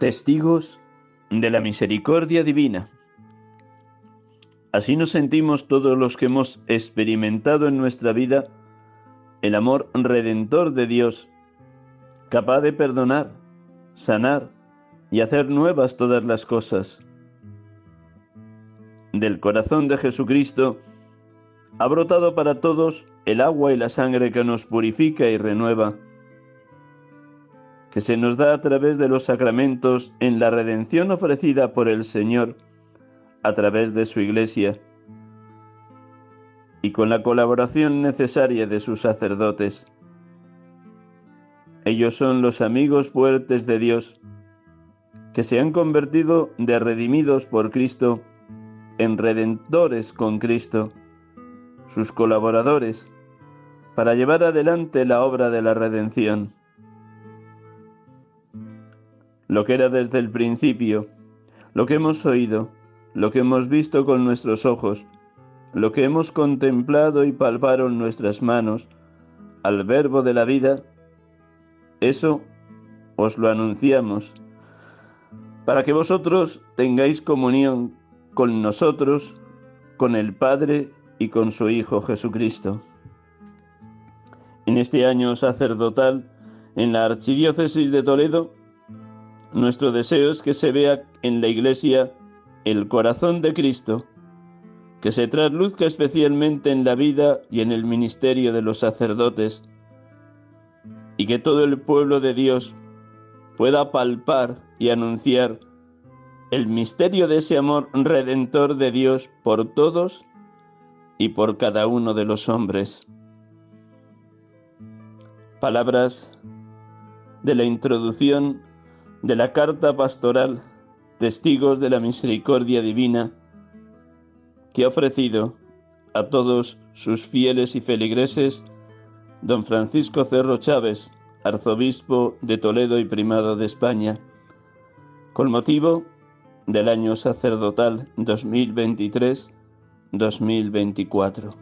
Testigos de la misericordia divina. Así nos sentimos todos los que hemos experimentado en nuestra vida el amor redentor de Dios, capaz de perdonar, sanar y hacer nuevas todas las cosas. Del corazón de Jesucristo ha brotado para todos el agua y la sangre que nos purifica y renueva que se nos da a través de los sacramentos en la redención ofrecida por el Señor a través de su Iglesia y con la colaboración necesaria de sus sacerdotes. Ellos son los amigos fuertes de Dios, que se han convertido de redimidos por Cristo en redentores con Cristo, sus colaboradores, para llevar adelante la obra de la redención lo que era desde el principio, lo que hemos oído, lo que hemos visto con nuestros ojos, lo que hemos contemplado y palparon nuestras manos, al verbo de la vida, eso os lo anunciamos, para que vosotros tengáis comunión con nosotros, con el Padre y con su Hijo Jesucristo. En este año sacerdotal, en la Archidiócesis de Toledo, nuestro deseo es que se vea en la Iglesia el corazón de Cristo, que se trasluzca especialmente en la vida y en el ministerio de los sacerdotes, y que todo el pueblo de Dios pueda palpar y anunciar el misterio de ese amor redentor de Dios por todos y por cada uno de los hombres. Palabras de la introducción de la carta pastoral Testigos de la Misericordia Divina que ha ofrecido a todos sus fieles y feligreses don Francisco Cerro Chávez, arzobispo de Toledo y primado de España, con motivo del año sacerdotal 2023-2024.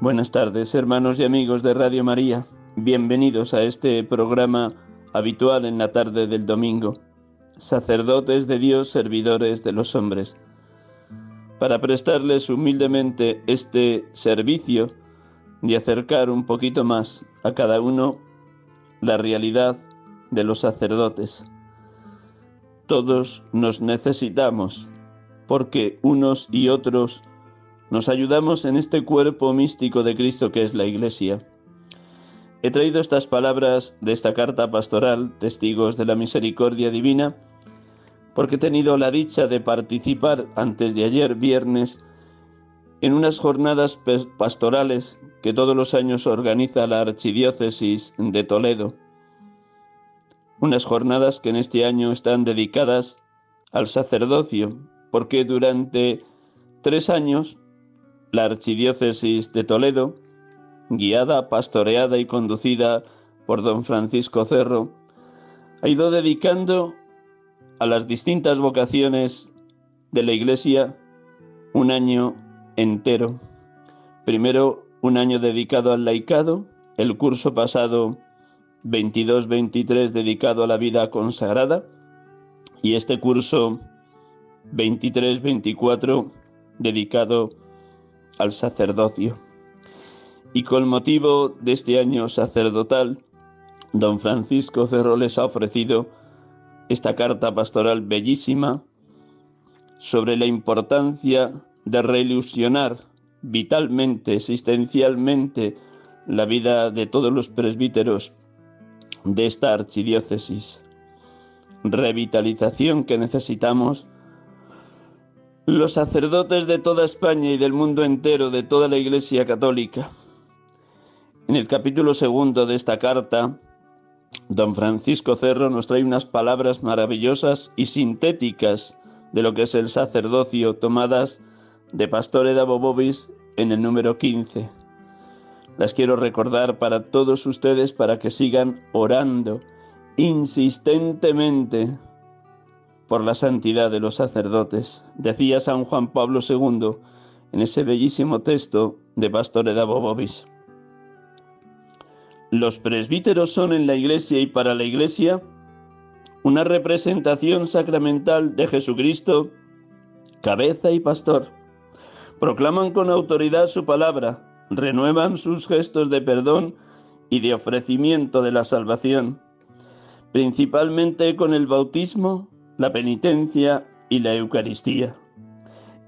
Buenas tardes, hermanos y amigos de Radio María. Bienvenidos a este programa habitual en la tarde del domingo, sacerdotes de Dios, servidores de los hombres, para prestarles humildemente este servicio de acercar un poquito más a cada uno la realidad de los sacerdotes. Todos nos necesitamos porque unos y otros nos ayudamos en este cuerpo místico de Cristo que es la Iglesia He traído estas palabras de esta carta pastoral, testigos de la misericordia divina, porque he tenido la dicha de participar antes de ayer viernes en unas jornadas pastorales que todos los años organiza la Archidiócesis de Toledo. Unas jornadas que en este año están dedicadas al sacerdocio, porque durante tres años la Archidiócesis de Toledo guiada, pastoreada y conducida por don Francisco Cerro, ha ido dedicando a las distintas vocaciones de la Iglesia un año entero. Primero un año dedicado al laicado, el curso pasado 22-23 dedicado a la vida consagrada y este curso 23-24 dedicado al sacerdocio. Y con motivo de este año sacerdotal, don Francisco Cerro les ha ofrecido esta carta pastoral bellísima sobre la importancia de reilusionar vitalmente, existencialmente, la vida de todos los presbíteros de esta archidiócesis. revitalización que necesitamos los sacerdotes de toda España y del mundo entero, de toda la Iglesia Católica. En el capítulo segundo de esta carta, don Francisco Cerro nos trae unas palabras maravillosas y sintéticas de lo que es el sacerdocio, tomadas de Pastore da Bobobis en el número 15. Las quiero recordar para todos ustedes para que sigan orando insistentemente por la santidad de los sacerdotes. Decía San Juan Pablo II en ese bellísimo texto de Pastore da Bobobis. Los presbíteros son en la iglesia y para la iglesia una representación sacramental de Jesucristo, cabeza y pastor. Proclaman con autoridad su palabra, renuevan sus gestos de perdón y de ofrecimiento de la salvación, principalmente con el bautismo, la penitencia y la Eucaristía.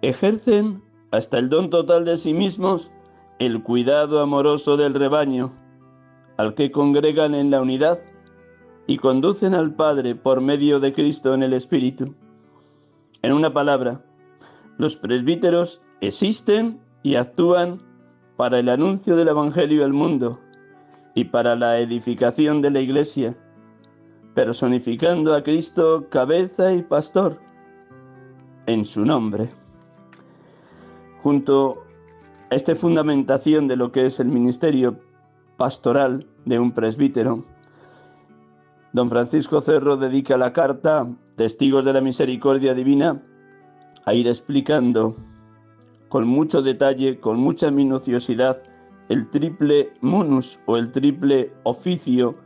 Ejercen hasta el don total de sí mismos el cuidado amoroso del rebaño, al que congregan en la unidad y conducen al Padre por medio de Cristo en el Espíritu. En una palabra, los presbíteros existen y actúan para el anuncio del Evangelio al mundo y para la edificación de la Iglesia personificando a Cristo cabeza y pastor en su nombre. Junto a esta fundamentación de lo que es el ministerio pastoral de un presbítero, don Francisco Cerro dedica la carta Testigos de la Misericordia Divina a ir explicando con mucho detalle, con mucha minuciosidad, el triple munus o el triple oficio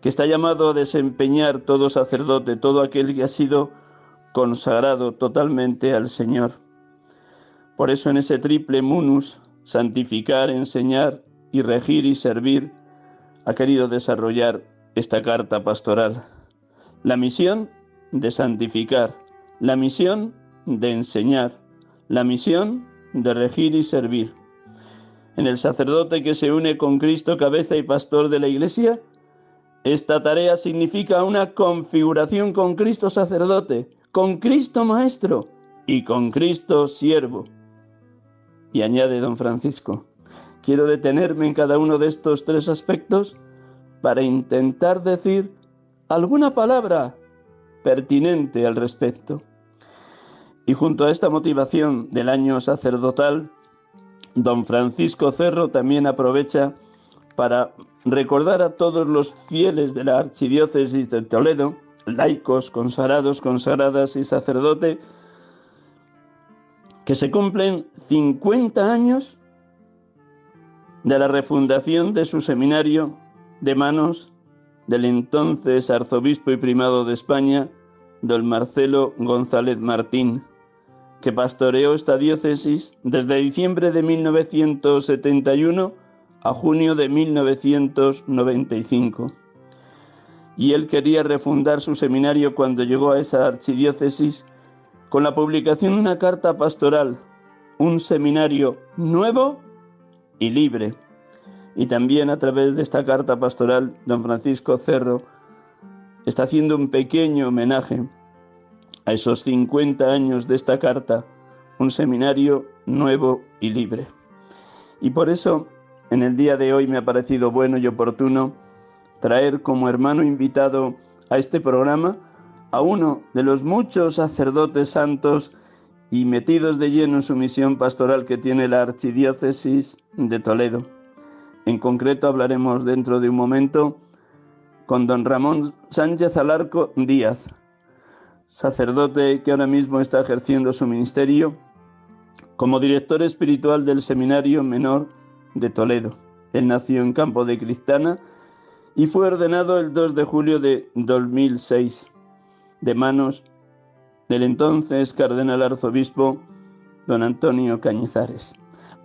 que está llamado a desempeñar todo sacerdote, todo aquel que ha sido consagrado totalmente al Señor. Por eso en ese triple munus, santificar, enseñar y regir y servir, ha querido desarrollar esta carta pastoral. La misión de santificar, la misión de enseñar, la misión de regir y servir. En el sacerdote que se une con Cristo, cabeza y pastor de la Iglesia, esta tarea significa una configuración con Cristo sacerdote, con Cristo maestro y con Cristo siervo. Y añade don Francisco, quiero detenerme en cada uno de estos tres aspectos para intentar decir alguna palabra pertinente al respecto. Y junto a esta motivación del año sacerdotal, don Francisco Cerro también aprovecha para recordar a todos los fieles de la Archidiócesis de Toledo, laicos, consagrados, consagradas y sacerdote, que se cumplen 50 años de la refundación de su seminario de manos del entonces arzobispo y primado de España, don Marcelo González Martín, que pastoreó esta diócesis desde diciembre de 1971 a junio de 1995. Y él quería refundar su seminario cuando llegó a esa archidiócesis con la publicación de una carta pastoral, un seminario nuevo y libre. Y también a través de esta carta pastoral, don Francisco Cerro está haciendo un pequeño homenaje a esos 50 años de esta carta, un seminario nuevo y libre. Y por eso en el día de hoy me ha parecido bueno y oportuno traer como hermano invitado a este programa a uno de los muchos sacerdotes santos y metidos de lleno en su misión pastoral que tiene la Archidiócesis de Toledo. En concreto hablaremos dentro de un momento con don Ramón Sánchez Alarco Díaz, sacerdote que ahora mismo está ejerciendo su ministerio como director espiritual del Seminario Menor de Toledo. Él nació en Campo de Cristana y fue ordenado el 2 de julio de 2006 de manos del entonces cardenal arzobispo don Antonio Cañizares.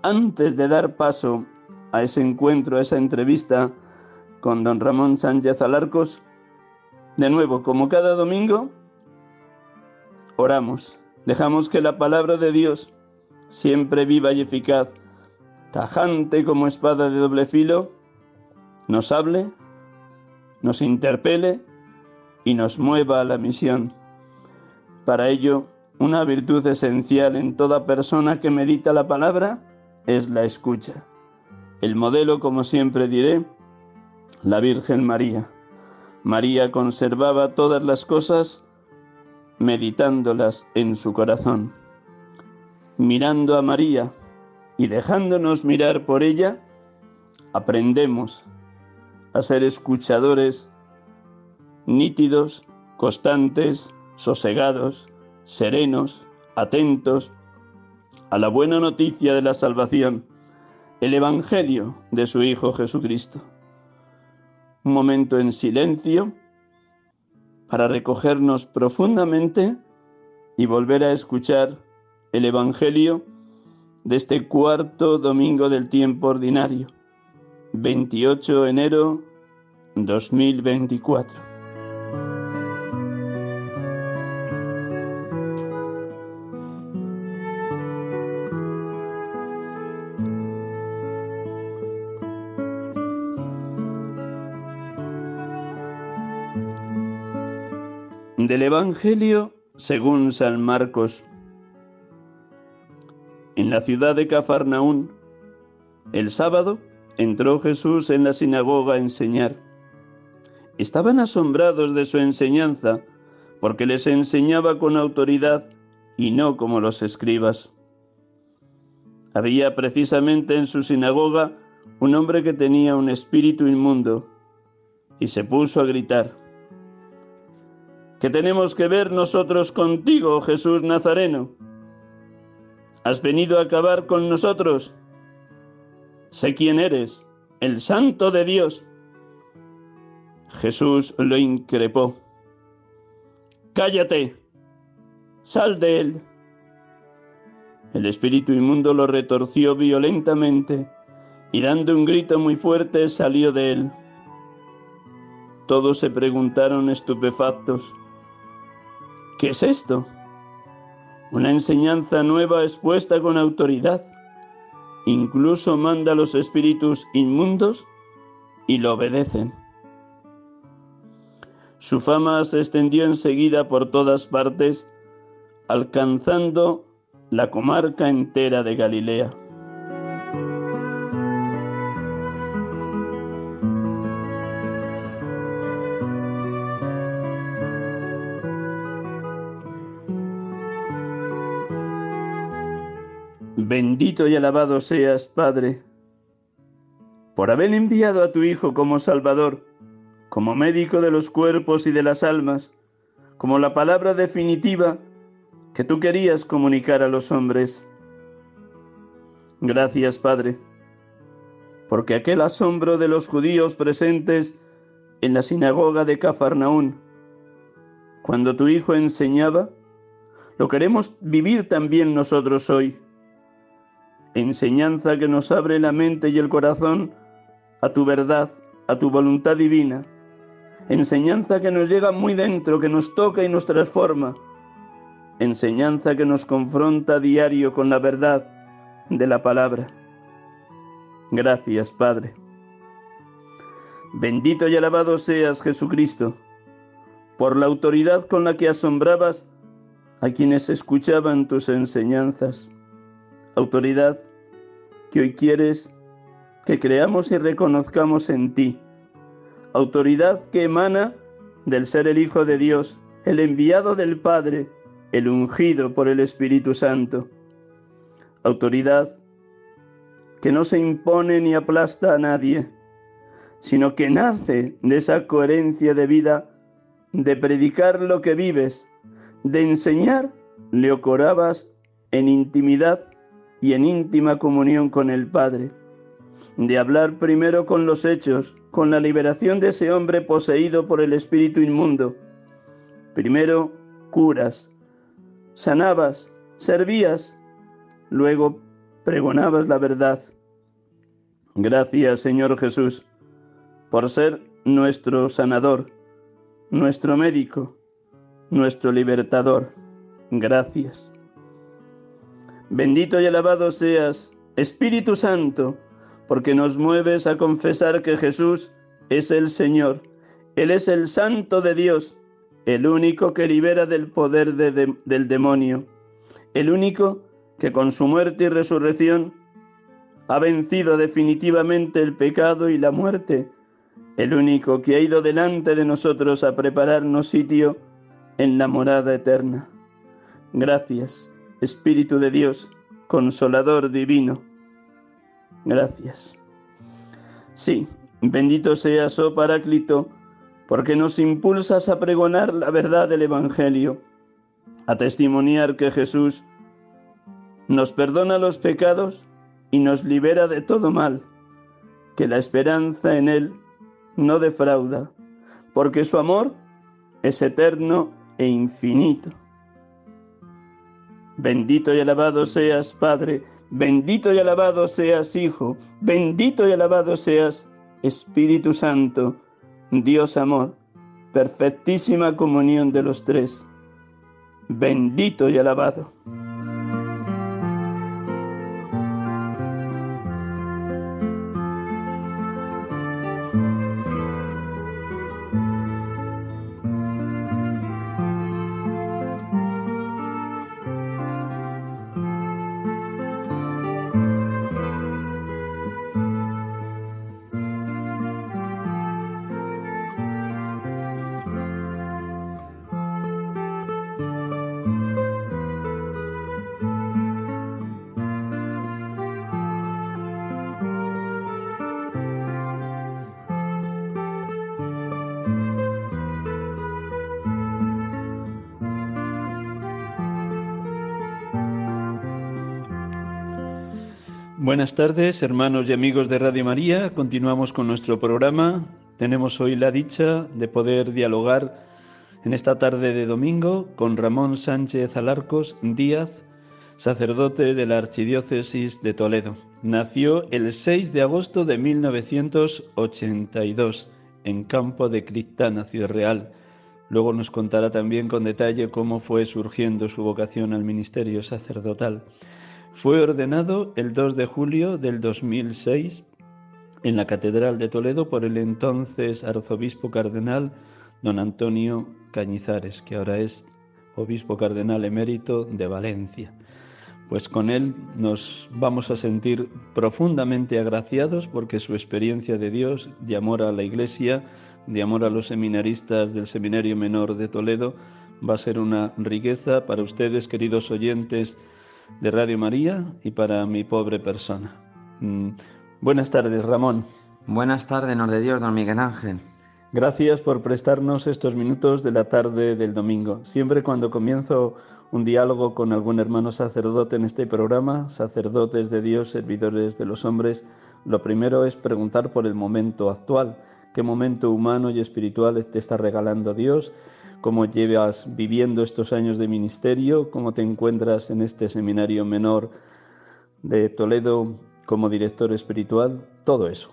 Antes de dar paso a ese encuentro, a esa entrevista con don Ramón Sánchez Alarcos, de nuevo, como cada domingo, oramos, dejamos que la palabra de Dios, siempre viva y eficaz, tajante como espada de doble filo, nos hable, nos interpele y nos mueva a la misión. Para ello, una virtud esencial en toda persona que medita la palabra es la escucha. El modelo, como siempre diré, la Virgen María. María conservaba todas las cosas meditándolas en su corazón. Mirando a María y dejándonos mirar por ella, aprendemos a ser escuchadores nítidos, constantes, sosegados, serenos, atentos a la buena noticia de la salvación, el Evangelio de su Hijo Jesucristo. Un momento en silencio para recogernos profundamente y volver a escuchar el Evangelio de este cuarto domingo del tiempo ordinario, 28 de enero 2024. Del Evangelio según San Marcos. En la ciudad de Cafarnaún, el sábado, entró Jesús en la sinagoga a enseñar. Estaban asombrados de su enseñanza, porque les enseñaba con autoridad y no como los escribas. Había precisamente en su sinagoga un hombre que tenía un espíritu inmundo, y se puso a gritar, ¿Qué tenemos que ver nosotros contigo, Jesús Nazareno? ¿Has venido a acabar con nosotros? Sé quién eres, el santo de Dios. Jesús lo increpó. Cállate, sal de él. El espíritu inmundo lo retorció violentamente y dando un grito muy fuerte salió de él. Todos se preguntaron estupefactos, ¿qué es esto? Una enseñanza nueva expuesta con autoridad incluso manda a los espíritus inmundos y lo obedecen. Su fama se extendió enseguida por todas partes, alcanzando la comarca entera de Galilea. Y alabado seas, Padre, por haber enviado a tu Hijo como Salvador, como médico de los cuerpos y de las almas, como la palabra definitiva que tú querías comunicar a los hombres. Gracias, Padre, porque aquel asombro de los judíos presentes en la sinagoga de Cafarnaún, cuando tu Hijo enseñaba, lo queremos vivir también nosotros hoy enseñanza que nos abre la mente y el corazón a tu verdad, a tu voluntad divina, enseñanza que nos llega muy dentro, que nos toca y nos transforma, enseñanza que nos confronta diario con la verdad de la palabra. Gracias, Padre. Bendito y alabado seas, Jesucristo, por la autoridad con la que asombrabas a quienes escuchaban tus enseñanzas. Autoridad que hoy quieres que creamos y reconozcamos en ti. Autoridad que emana del ser el Hijo de Dios, el enviado del Padre, el ungido por el Espíritu Santo. Autoridad que no se impone ni aplasta a nadie, sino que nace de esa coherencia de vida, de predicar lo que vives, de enseñar le corabas en intimidad y en íntima comunión con el Padre, de hablar primero con los hechos, con la liberación de ese hombre poseído por el espíritu inmundo. Primero curas, sanabas, servías, luego pregonabas la verdad. Gracias, Señor Jesús, por ser nuestro sanador, nuestro médico, nuestro libertador. Gracias. Bendito y alabado seas, Espíritu Santo, porque nos mueves a confesar que Jesús es el Señor, Él es el Santo de Dios, el único que libera del poder del demonio, el único que con su muerte y resurrección ha vencido definitivamente el pecado y la muerte, el único que ha ido delante de nosotros a prepararnos sitio en la morada eterna. Gracias, Espíritu de Dios, Consolador Divino. Gracias. Sí, bendito seas, oh Paráclito, porque nos impulsas a pregonar la verdad del Evangelio, a testimoniar que Jesús nos perdona los pecados y nos libera de todo mal, que la esperanza en Él no defrauda, porque su amor es eterno e infinito. Bendito y alabado seas, Padre, bendito y alabado seas, Hijo, bendito y alabado seas, Espíritu Santo, Dios amor, perfectísima comunión de los tres. Bendito y alabado. Buenas tardes, hermanos y amigos de Radio María. Continuamos con nuestro programa. Tenemos hoy la dicha de poder dialogar en esta tarde de domingo con Ramón Sánchez Alarcos Díaz, sacerdote de la Archidiócesis de Toledo. Nació el 6 de agosto de 1982 en Campo de Criptana, Ciudad Real. Luego nos contará también con detalle cómo fue surgiendo su vocación al ministerio sacerdotal. Fue ordenado el 2 de julio del 2006 en la Catedral de Toledo por el entonces arzobispo cardenal don Antonio Cañizares, que ahora es obispo cardenal emérito de Valencia. Pues con él nos vamos a sentir profundamente agraciados porque su experiencia de Dios, de amor a la Iglesia, de amor a los seminaristas del Seminario Menor de Toledo, va a ser una riqueza para ustedes, queridos oyentes de Radio María y para mi pobre persona. Mm, buenas tardes, Ramón. Buenas tardes, Nor de Dios, don Miguel Ángel. Gracias por prestarnos estos minutos de la tarde del domingo. Siempre cuando comienzo un diálogo con algún hermano sacerdote en este programa, sacerdotes de Dios, servidores de los hombres, lo primero es preguntar por el momento actual, qué momento humano y espiritual te está regalando Dios cómo llevas viviendo estos años de ministerio, cómo te encuentras en este seminario menor de Toledo como director espiritual, todo eso.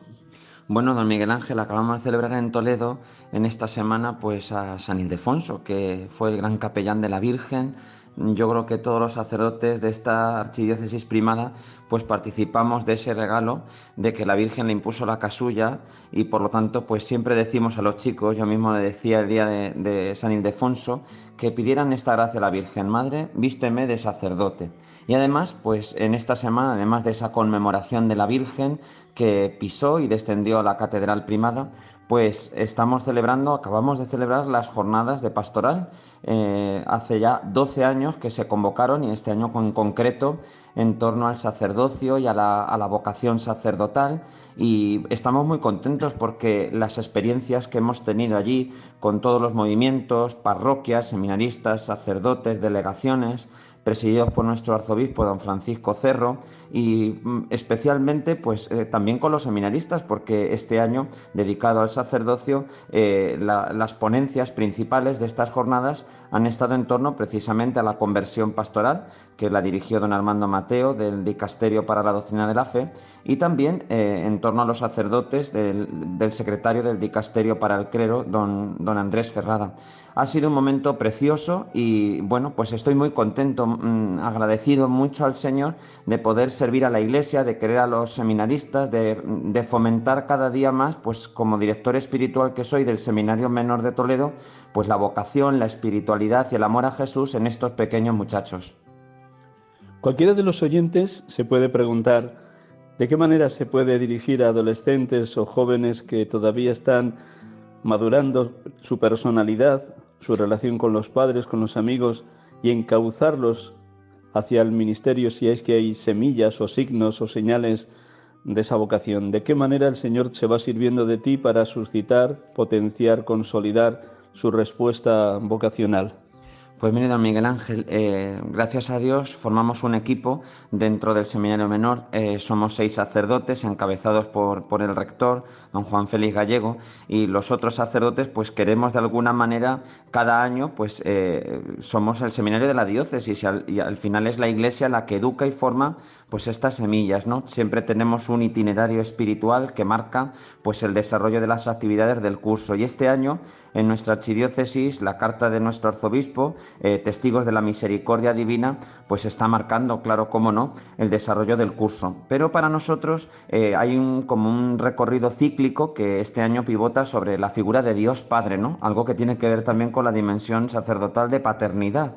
Bueno, don Miguel Ángel, acabamos de celebrar en Toledo en esta semana pues a San Ildefonso, que fue el gran capellán de la Virgen, yo creo que todos los sacerdotes de esta archidiócesis primada pues participamos de ese regalo de que la Virgen le impuso la casulla y por lo tanto pues siempre decimos a los chicos, yo mismo le decía el día de, San Ildefonso, que pidieran esta gracia a la Virgen Madre, vísteme de sacerdote. Y además pues en esta semana, además de esa conmemoración de la Virgen que pisó y descendió a la catedral primada, pues estamos celebrando, acabamos de celebrar las jornadas de pastoral. Eh, hace ya 12 años que se convocaron y este año en concreto en torno al sacerdocio y a la, a la vocación sacerdotal y estamos muy contentos porque las experiencias que hemos tenido allí con todos los movimientos, parroquias, seminaristas, sacerdotes, delegaciones, presididos por nuestro arzobispo don Francisco Cerro y mm, especialmente pues eh, también con los seminaristas porque este año dedicado al sacerdocio eh, las ponencias principales de estas jornadas han estado en torno precisamente a la conversión pastoral que la dirigió don Armando Mateo del Dicasterio para la Doctrina de la Fe y también eh, en torno a los sacerdotes del, del, secretario del Dicasterio para el Clero don, don Andrés Ferrada. Ha sido un momento precioso y bueno, pues estoy muy contento, mm, agradecido mucho al Señor de poder servir a la Iglesia, de querer a los seminaristas, de, de, fomentar cada día más, pues como director espiritual que soy del Seminario Menor de Toledo, pues la vocación, la espiritualidad y el amor a Jesús en estos pequeños muchachos. Cualquiera de los oyentes se puede preguntar de qué manera se puede dirigir a adolescentes o jóvenes que todavía están madurando su personalidad, su relación con los padres, con los amigos y encauzarlos hacia el ministerio si es que hay semillas o signos o señales de esa vocación. ¿De qué manera el Señor se va sirviendo de ti para suscitar, potenciar, consolidar su respuesta vocacional? Pues don Miguel Ángel, eh, gracias a Dios formamos un equipo dentro del Seminario Menor. Eh, somos seis sacerdotes encabezados por, por, el rector, don Juan Félix Gallego, y los otros sacerdotes, pues queremos de alguna manera cada año, pues eh, somos el Seminario de la Diócesis y al, y al final es la Iglesia la que educa y forma pues estas semillas, ¿no? Siempre tenemos un itinerario espiritual que marca pues el desarrollo de las actividades del curso y este año en nuestra archidiócesis la carta de nuestro arzobispo, eh, Testigos de la Misericordia Divina, pues está marcando, claro, cómo no, el desarrollo del curso. Pero para nosotros eh, hay un, como un recorrido cíclico que este año pivota sobre la figura de Dios Padre, ¿no? Algo que tiene que ver también con la dimensión sacerdotal de paternidad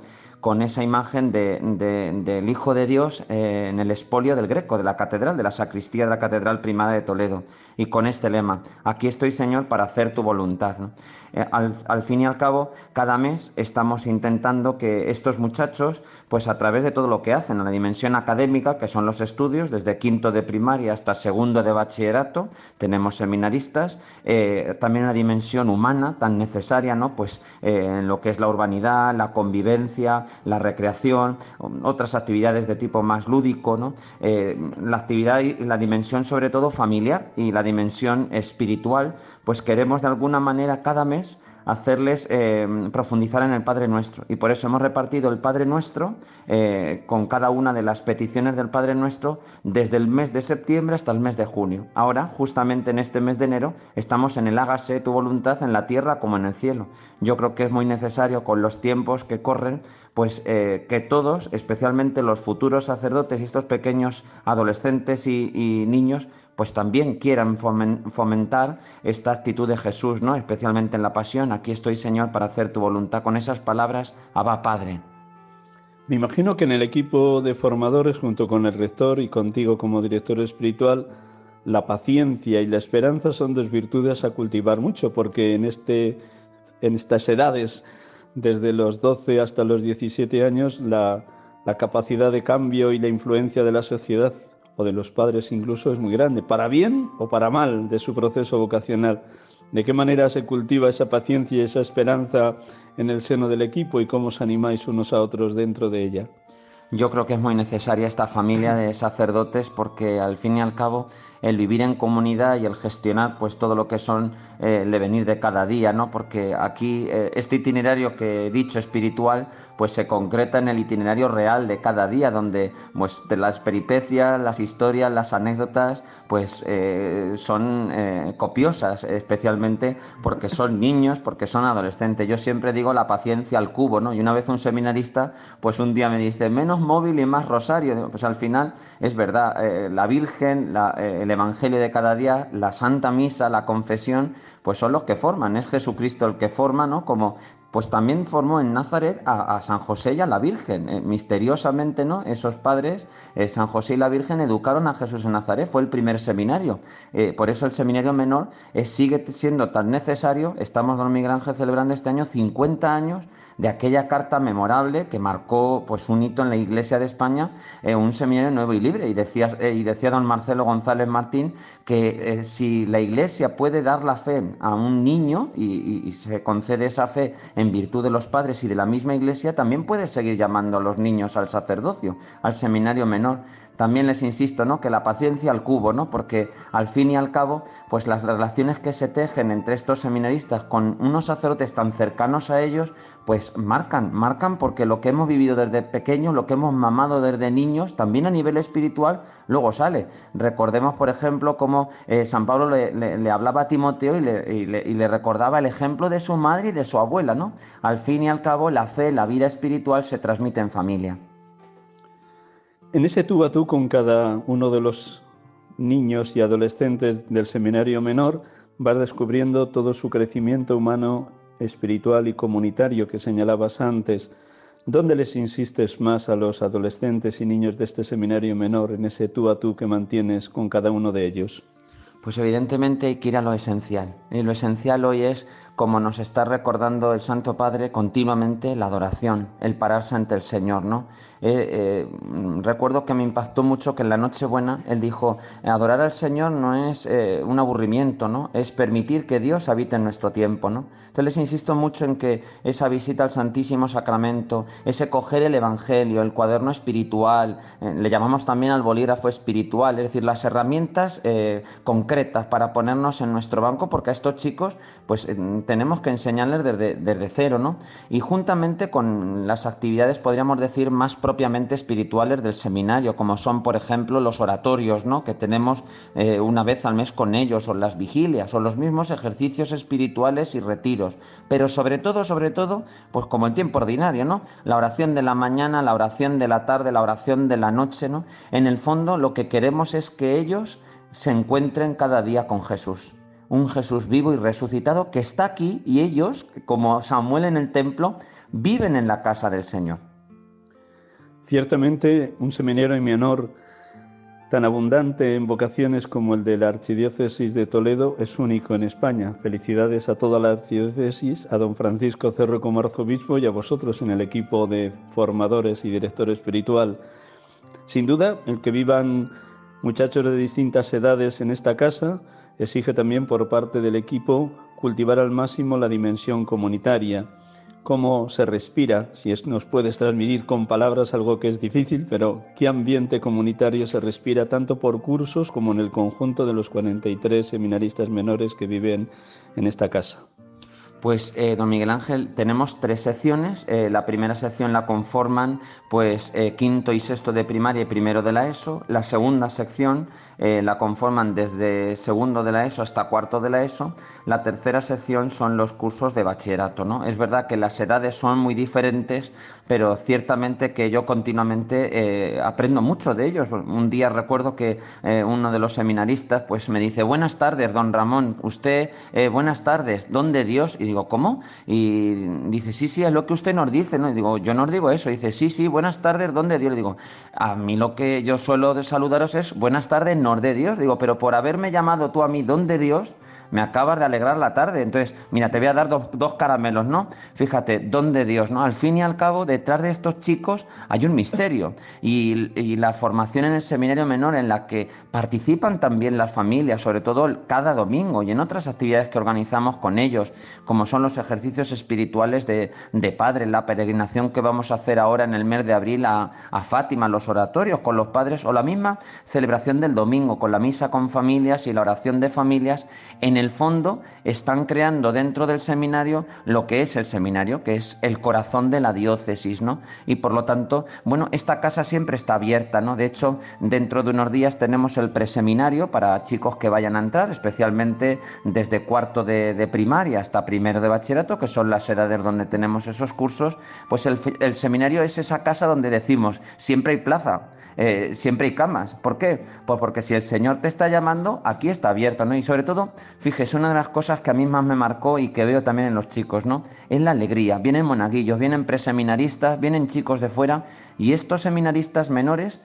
con esa imagen del Hijo de Dios eh, en el espolio del Greco, de la catedral, de la sacristía de la Catedral Primada de Toledo, y con este lema, aquí estoy Señor para hacer tu voluntad. Eh, al, fin y al cabo, cada mes estamos intentando que estos muchachos, pues a través de todo lo que hacen, en la dimensión académica, que son los estudios, desde quinto de primaria hasta segundo de bachillerato, tenemos seminaristas, eh, también la dimensión humana tan necesaria, ¿no? Pues eh, en lo que es la urbanidad, la convivencia, la recreación, otras actividades de tipo más lúdico, ¿no? la actividad y la dimensión sobre todo familiar y la dimensión espiritual, pues queremos de alguna manera cada mes hacerles eh, profundizar en el Padre Nuestro. Y por eso hemos repartido el Padre Nuestro eh, con cada una de las peticiones del Padre Nuestro desde el mes de septiembre hasta el mes de junio. Ahora, justamente en este mes de enero, estamos en el hágase tu voluntad en la tierra como en el cielo. Yo creo que es muy necesario con los tiempos que corren, pues eh, que todos, especialmente los futuros sacerdotes y estos pequeños adolescentes y niños, pues también quieran fomentar esta actitud de Jesús, ¿no? Especialmente en la pasión, aquí estoy Señor para hacer tu voluntad. Con esas palabras, Abba Padre. Me imagino que en el equipo de formadores, junto con el rector y contigo como director espiritual, la paciencia y la esperanza son dos virtudes a cultivar mucho, porque en, este, en estas edades, desde los 12 hasta los 17 años, la, la capacidad de cambio y la influencia de la sociedad o de los padres incluso es muy grande, para bien o para mal de su proceso vocacional. ¿De qué manera se cultiva esa paciencia y esa esperanza en el seno del equipo y cómo os animáis unos a otros dentro de ella? Yo creo que es muy necesaria esta familia de sacerdotes porque al fin y al cabo el vivir en comunidad y el gestionar pues todo lo que son eh, el devenir de cada día, ¿no? Porque aquí eh, este itinerario que he dicho espiritual pues se concreta en el itinerario real de cada día, donde pues, de las peripecias, las historias, las anécdotas, pues eh, son eh, copiosas, especialmente porque son niños, porque son adolescentes. Yo siempre digo la paciencia al cubo, ¿no? Y una vez un seminarista, pues un día me dice, menos móvil y más rosario. Pues al final es verdad, eh, la Virgen, el Evangelio de cada día, la Santa Misa, la confesión, pues son los que forman, es Jesucristo el que forma, ¿no? Como pues también formó en Nazaret a, San José y a la Virgen. Eh, misteriosamente, ¿no? Esos padres, eh, San José y la Virgen, educaron a Jesús en Nazaret. Fue el primer seminario. Eh, por eso el seminario menor sigue siendo tan necesario. Estamos, don Miguel Ángel, celebrando este año 50 años de aquella carta memorable que marcó pues un hito en la Iglesia de España, eh, un seminario nuevo y libre. Y decía, eh, y decía don Marcelo González Martín que eh, si la Iglesia puede dar la fe a un niño y, se concede esa fe en virtud de los padres y de la misma Iglesia, también puede seguir llamando a los niños al sacerdocio, al seminario menor. También les insisto, ¿no? Que la paciencia al cubo, ¿no? Porque al fin y al cabo, pues las relaciones que se tejen entre estos seminaristas con unos sacerdotes tan cercanos a ellos, pues marcan, marcan porque lo que hemos vivido desde pequeños, lo que hemos mamado desde niños, también a nivel espiritual, luego sale. Recordemos, por ejemplo, cómo eh, San Pablo le, hablaba a Timoteo y le, y le recordaba el ejemplo de su madre y de su abuela, ¿no? Al fin y al cabo, la fe, la vida espiritual se transmite en familia. En ese tú a tú con cada uno de los niños y adolescentes del seminario menor, vas descubriendo todo su crecimiento humano, espiritual y comunitario que señalabas antes. ¿Dónde les insistes más a los adolescentes y niños de este seminario menor en ese tú a tú que mantienes con cada uno de ellos? Pues evidentemente hay que ir a lo esencial. Y lo esencial hoy es como nos está recordando el Santo Padre continuamente, la adoración, el pararse ante el Señor, ¿no? Eh, eh, recuerdo que me impactó mucho que en la Nochebuena él dijo, adorar al Señor no es eh, un aburrimiento, ¿no? Es permitir que Dios habite en nuestro tiempo, ¿no? Entonces les insisto mucho en que esa visita al Santísimo Sacramento, ese coger el Evangelio, el cuaderno espiritual, le llamamos también al bolígrafo espiritual, es decir, las herramientas concretas para ponernos en nuestro banco, porque a estos chicos, pues tenemos que enseñarles desde, cero, ¿no? Y juntamente con las actividades, podríamos decir, más propiamente espirituales del seminario, como son, por ejemplo, los oratorios, ¿no? Que tenemos eh, una vez al mes con ellos, o las vigilias, o los mismos ejercicios espirituales y retiros. Pero sobre todo, sobre todo, pues como el tiempo ordinario, ¿no? La oración de la mañana, la oración de la tarde, la oración de la noche, ¿no? En el fondo, lo que queremos es que ellos se encuentren cada día con Jesús un Jesús vivo y resucitado que está aquí y ellos, como Samuel en el templo, viven en la casa del Señor. Ciertamente, un seminario menor tan abundante en vocaciones como el de la Archidiócesis de Toledo es único en España. Felicidades a toda la Archidiócesis, a don Francisco Cerro como arzobispo y a vosotros en el equipo de formadores y director espiritual. Sin duda, el que vivan muchachos de distintas edades en esta casa, exige también por parte del equipo cultivar al máximo la dimensión comunitaria, cómo se respira, si nos puedes transmitir con palabras algo que es difícil, pero qué ambiente comunitario se respira tanto por cursos como en el conjunto de los 43 seminaristas menores que viven en esta casa. Pues, eh, don Miguel Ángel, tenemos tres secciones. Eh, la primera sección la conforman, pues, eh, quinto y sexto de primaria y primero de la ESO. La segunda sección la conforman desde segundo de la ESO hasta cuarto de la ESO. La tercera sección son los cursos de bachillerato, ¿no? Es verdad que las edades son muy diferentes, pero ciertamente que yo continuamente aprendo mucho de ellos. Un día recuerdo que uno de los seminaristas, pues, me dice, buenas tardes, don Ramón. Usted, buenas tardes, ¿dónde Dios? Digo, ¿cómo? Y dice, sí, sí, es lo que usted nos dice, ¿no? Y digo, yo no os digo eso. dice, sí, sí, buenas tardes, ¿dónde Dios? Le digo, a mí lo que yo suelo saludaros es buenas tardes, no de Dios. Digo, pero por haberme llamado tú a mí, ¿dónde Dios? Me acabas de alegrar la tarde. Entonces, mira, te voy a dar dos, caramelos, ¿no? Fíjate, don de Dios, ¿no? Al fin y al cabo, detrás de estos chicos hay un misterio. Y, y, la formación en el seminario menor en la que participan también las familias, sobre todo cada domingo y en otras actividades que organizamos con ellos, como son los ejercicios espirituales de, de padres, la peregrinación que vamos a hacer ahora en el mes de abril a, a Fátima, los oratorios con los padres, o la misma celebración del domingo, con la misa con familias y la oración de familias en en el fondo están creando dentro del seminario lo que es el seminario, que es el corazón de la diócesis, ¿no? Y por lo tanto, bueno, esta casa siempre está abierta, ¿no? De hecho, dentro de unos días tenemos el preseminario para chicos que vayan a entrar, especialmente desde cuarto de, primaria hasta primero de bachillerato, que son las edades donde tenemos esos cursos, pues el, el seminario es esa casa donde decimos, siempre hay plaza, eh, siempre hay camas. ¿Por qué? Pues porque si el Señor te está llamando, aquí está abierto, ¿no? Y sobre todo, fíjese, una de las cosas que a mí más me marcó y que veo también en los chicos, ¿no? Es la alegría. Vienen monaguillos, vienen preseminaristas, vienen chicos de fuera y estos seminaristas menores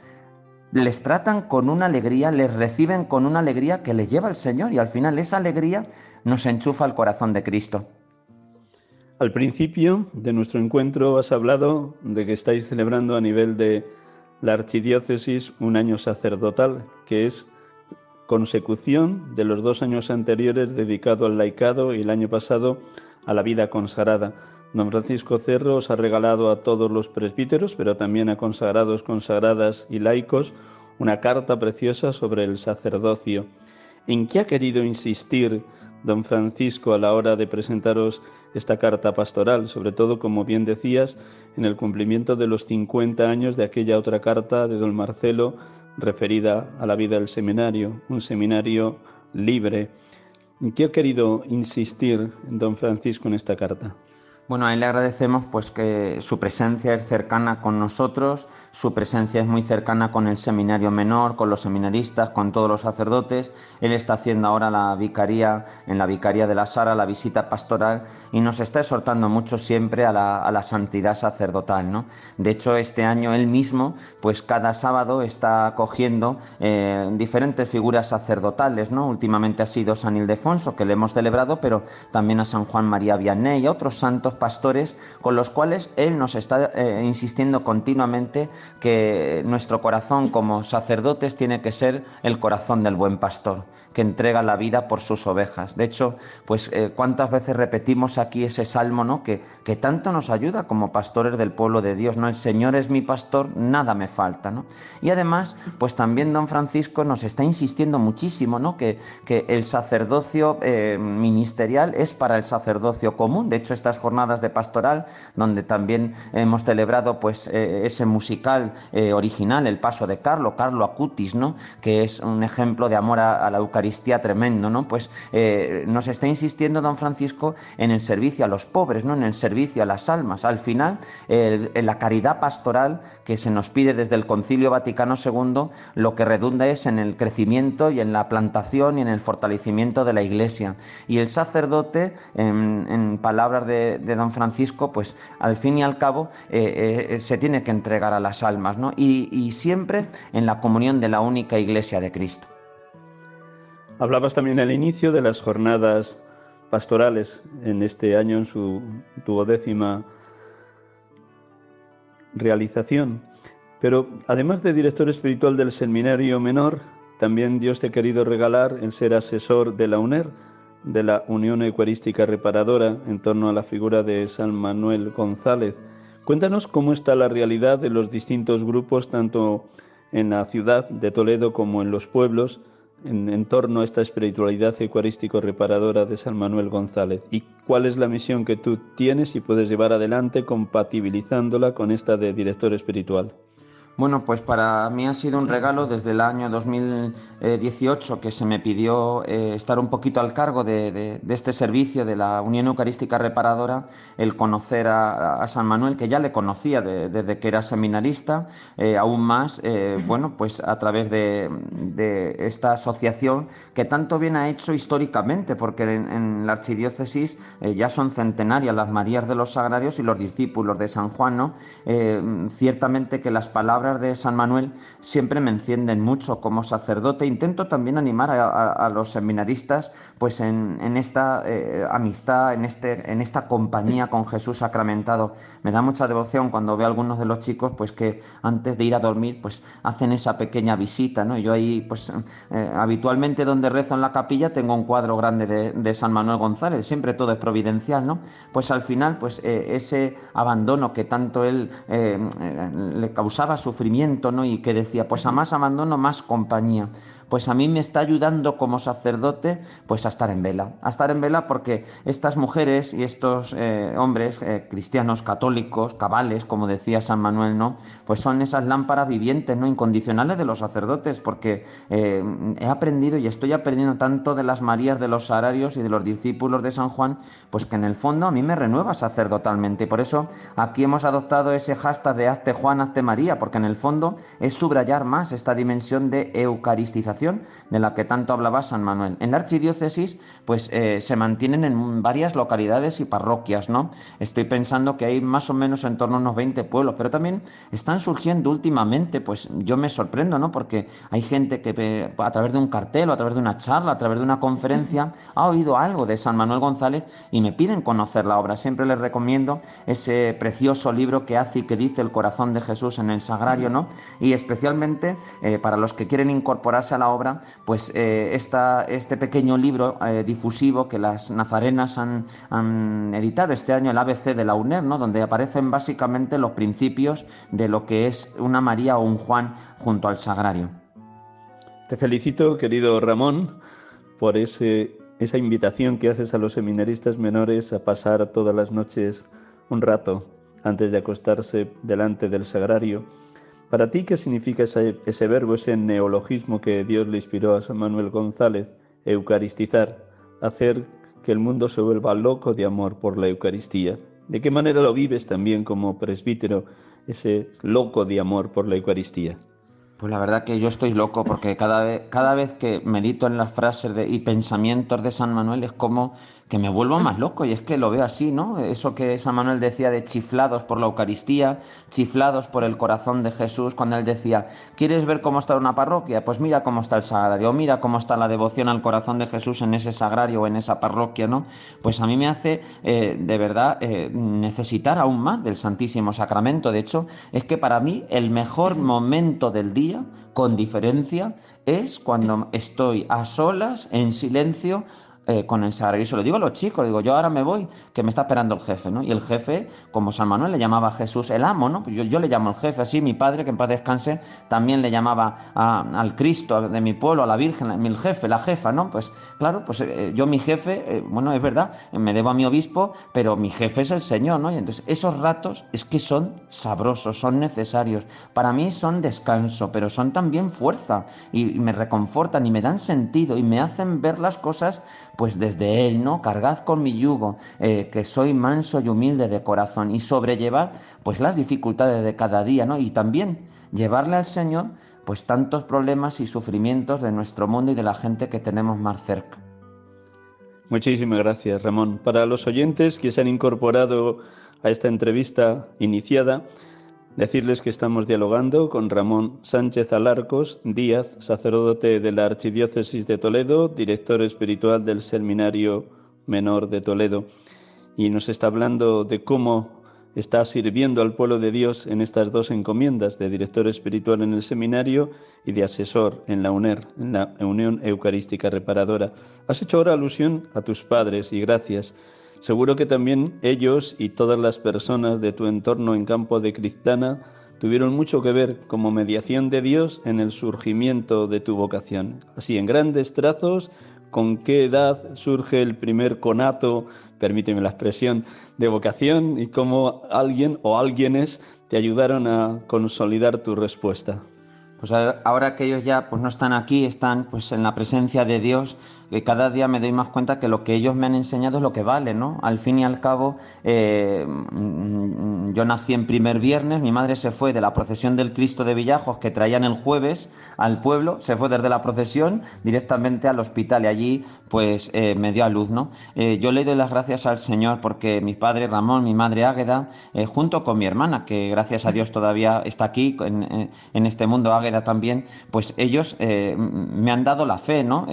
les tratan con una alegría, les reciben con una alegría que les lleva el Señor y al final esa alegría nos enchufa al corazón de Cristo. Al principio de nuestro encuentro has hablado de que estáis celebrando a nivel de la archidiócesis un año sacerdotal, que es consecución de los dos años anteriores dedicado al laicado y el año pasado a la vida consagrada. Don Francisco Cerro os ha regalado a todos los presbíteros, pero también a consagrados, consagradas y laicos, una carta preciosa sobre el sacerdocio. ¿En qué ha querido insistir don Francisco a la hora de presentaros esta carta pastoral? Sobre todo, como bien decías, en el cumplimiento de los 50 años de aquella otra carta de don Marcelo referida a la vida del seminario, un seminario libre. ¿En qué ha querido insistir don Francisco en esta carta? Bueno, a él le agradecemos pues que su presencia es cercana con nosotros, su presencia es muy cercana con el seminario menor, con los seminaristas, con todos los sacerdotes. Él está haciendo ahora la vicaría, en la vicaría de la Sara, la visita pastoral, y nos está exhortando mucho siempre a la, santidad sacerdotal. ¿no? De hecho, este año él mismo, pues cada sábado está acogiendo eh, diferentes figuras sacerdotales. ¿no? Últimamente ha sido San Ildefonso, que le hemos celebrado, pero también a San Juan María Vianney y otros santos pastores con los cuales él nos está eh, insistiendo continuamente que nuestro corazón como sacerdotes tiene que ser el corazón del buen pastor que entrega la vida por sus ovejas. De hecho, pues eh, cuántas veces repetimos aquí ese salmo, ¿no? Que, que tanto nos ayuda como pastores del pueblo de Dios, ¿no? El Señor es mi pastor, nada me falta, ¿no? Y además, pues también don Francisco nos está insistiendo muchísimo, ¿no? Que, que el sacerdocio eh, ministerial es para el sacerdocio común. De hecho, estas jornadas de pastoral, donde también hemos celebrado pues eh, ese musical original, el paso de Carlo, Carlo Acutis, ¿no? Que es un ejemplo de amor a, a la Eucaristía tremendo, ¿no? Pues eh, nos está insistiendo don Francisco en el servicio a los pobres, ¿no? En el servicio a las almas. Al final, en la caridad pastoral que se nos pide desde el Concilio Vaticano II, lo que redunda es en el crecimiento y en la plantación y en el fortalecimiento de la Iglesia. Y el sacerdote, en, palabras de, don Francisco, pues al fin y al cabo eh, eh, se tiene que entregar a las almas, ¿no? y siempre en la comunión de la única Iglesia de Cristo. Hablabas también al inicio de las jornadas pastorales en este año, en su duodécima realización. Pero además de director espiritual del Seminario Menor, también Dios te ha querido regalar el ser asesor de la UNER, de la Unión Eucarística Reparadora, en torno a la figura de San Manuel González. Cuéntanos cómo está la realidad de los distintos grupos, tanto en la ciudad de Toledo como en los pueblos, en, torno a esta espiritualidad eucarístico reparadora de San Manuel González y cuál es la misión que tú tienes y puedes llevar adelante compatibilizándola con esta de director espiritual. Bueno, pues para mí ha sido un regalo desde el año 2018 que se me pidió eh, estar un poquito al cargo de, este servicio de la Unión Eucarística Reparadora, el conocer a, San Manuel, que ya le conocía desde que era seminarista, eh, aún más, eh, bueno, pues a través de, esta asociación que tanto bien ha hecho históricamente, porque en, la archidiócesis ya son centenarias las Marías de los Sagrarios y los discípulos de San Juan, ¿no? ciertamente que las palabras de San Manuel siempre me encienden mucho como sacerdote. Intento también animar a, los seminaristas pues en, esta eh, amistad, en, este, en esta compañía con Jesús sacramentado. Me da mucha devoción cuando veo a algunos de los chicos pues que antes de ir a dormir pues hacen esa pequeña visita. ¿no? Yo ahí pues eh, habitualmente donde rezo en la capilla tengo un cuadro grande de, San Manuel González, siempre todo es providencial, ¿no? Pues al final pues eh, ese abandono que tanto él le causaba su sufrimiento, ¿no? Y que decía, pues a más abandono, más compañía pues a mí me está ayudando como sacerdote pues a estar en vela, a estar en vela porque estas mujeres y estos eh, hombres eh, cristianos católicos, cabales, como decía San Manuel, ¿no? Pues son esas lámparas vivientes, ¿no? Incondicionales de los sacerdotes, porque eh, he aprendido y estoy aprendiendo tanto de las Marías de los Sararios y de los discípulos de San Juan, pues que en el fondo a mí me renueva sacerdotalmente. Y por eso aquí hemos adoptado ese hashtag de Hazte Juan, Hazte María, porque en el fondo es subrayar más esta dimensión de eucaristización de la que tanto hablaba San Manuel. En la archidiócesis, pues eh, se mantienen en varias localidades y parroquias, ¿no? Estoy pensando que hay más o menos en torno a unos 20 pueblos, pero también están surgiendo últimamente, pues yo me sorprendo, ¿no? Porque hay gente que a través de un cartel o a través de una charla, a través de una conferencia, ha oído algo de San Manuel González y me piden conocer la obra. Siempre les recomiendo ese precioso libro que hace y que dice el corazón de Jesús en el sagrario, ¿no? Y especialmente eh, para los que quieren incorporarse a la obra, pues eh, este pequeño libro eh, difusivo que las nazarenas han, editado este año, el ABC de la UNER, ¿no? donde aparecen básicamente los principios de lo que es una María o un Juan junto al sagrario. Te felicito, querido Ramón, por esa invitación que haces a los seminaristas menores a pasar todas las noches un rato antes de acostarse delante del sagrario. Para ti, ¿qué significa ese, verbo, ese neologismo que Dios le inspiró a San Manuel González, eucaristizar, hacer que el mundo se vuelva loco de amor por la Eucaristía? ¿De qué manera lo vives también como presbítero, ese loco de amor por la Eucaristía? Pues la verdad que yo estoy loco porque cada vez, cada vez que medito en las frases y pensamientos de San Manuel es como que me vuelvo más loco y es que lo veo así, ¿no? Eso que San Manuel decía de chiflados por la Eucaristía, chiflados por el corazón de Jesús, cuando él decía, ¿quieres ver cómo está una parroquia? Pues mira cómo está el sagrario, mira cómo está la devoción al corazón de Jesús en ese sagrario o en esa parroquia, ¿no? Pues a mí me hace eh, de verdad eh, necesitar aún más del Santísimo Sacramento. De hecho, es que para mí el mejor momento del día, con diferencia, es cuando estoy a solas, en silencio, eh, con el sagrario. Lo digo a los chicos, digo, yo ahora me voy, que me está esperando el jefe, ¿no? Y el jefe, como San Manuel le llamaba a Jesús el amo, ¿no? Pues yo, yo le llamo el jefe, así mi padre, que en paz descanse, también le llamaba al Cristo de mi pueblo, a la Virgen, el jefe, la jefa, ¿no? Pues claro, pues eh, yo mi jefe, eh, bueno, es verdad, me debo a mi obispo, pero mi jefe es el Señor, ¿no? Y entonces esos ratos es que son sabrosos, son necesarios. Para mí son descanso, pero son también fuerza y me reconfortan y me dan sentido y me hacen ver las cosas pues desde Él, ¿no? Cargad con mi yugo, eh, que soy manso y humilde de corazón, y sobrellevar, pues las dificultades de cada día, ¿no? Y también llevarle al Señor, pues tantos problemas y sufrimientos de nuestro mundo y de la gente que tenemos más cerca. Muchísimas gracias, Ramón. Para los oyentes que se han incorporado a esta entrevista iniciada, Decirles que estamos dialogando con Ramón Sánchez Alarcos Díaz, sacerdote de la Archidiócesis de Toledo, director espiritual del Seminario Menor de Toledo, y nos está hablando de cómo está sirviendo al pueblo de Dios en estas dos encomiendas, de director espiritual en el seminario y de asesor en la UNER, en la Unión Eucarística Reparadora. Has hecho ahora alusión a tus padres y gracias Seguro que también ellos y todas las personas de tu entorno en campo de Cristana tuvieron mucho que ver como mediación de Dios en el surgimiento de tu vocación. Así, en grandes trazos, ¿con qué edad surge el primer conato, permíteme la expresión, de vocación y cómo alguien o alguienes te ayudaron a consolidar tu respuesta? Pues ahora que ellos ya pues no están aquí, están pues en la presencia de Dios, que cada día me doy más cuenta que lo que ellos me han enseñado es lo que vale, ¿no? Al fin y al cabo, eh, mm, yo nací en primer viernes, mi madre se fue de la procesión del Cristo de Villajos que traían el jueves al pueblo, se fue desde la procesión directamente al hospital y allí pues eh, me dio a luz, ¿no? Eh, yo le doy las gracias al Señor porque mi padre Ramón, mi madre Águeda, junto con mi hermana, que gracias a Dios todavía está aquí en, en este mundo, Águeda también, pues ellos me han dado la fe, ¿no?